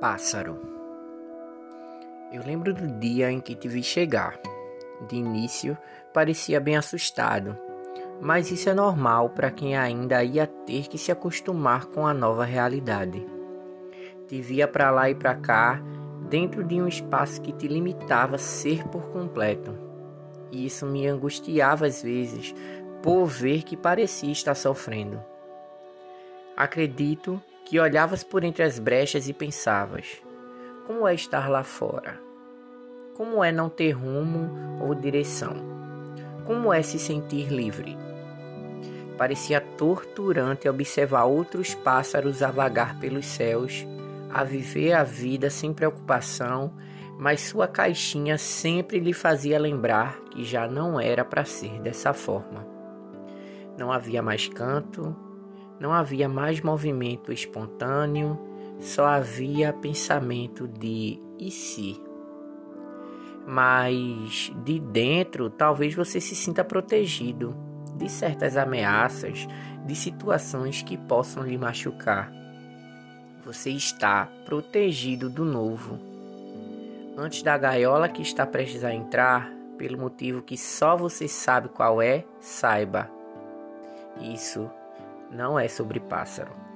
Pássaro. Eu lembro do dia em que te vi chegar. De início, parecia bem assustado, mas isso é normal para quem ainda ia ter que se acostumar com a nova realidade. Te via para lá e para cá, dentro de um espaço que te limitava a ser por completo. E isso me angustiava às vezes por ver que parecia estar sofrendo. Acredito que olhavas por entre as brechas e pensavas: como é estar lá fora? Como é não ter rumo ou direção? Como é se sentir livre? Parecia torturante observar outros pássaros a vagar pelos céus, a viver a vida sem preocupação, mas sua caixinha sempre lhe fazia lembrar que já não era para ser dessa forma. Não havia mais canto, não havia mais movimento espontâneo, só havia pensamento de e se. Mas de dentro, talvez você se sinta protegido de certas ameaças, de situações que possam lhe machucar. Você está protegido do novo. Antes da gaiola que está prestes a entrar, pelo motivo que só você sabe qual é, saiba. Isso não é sobre pássaro.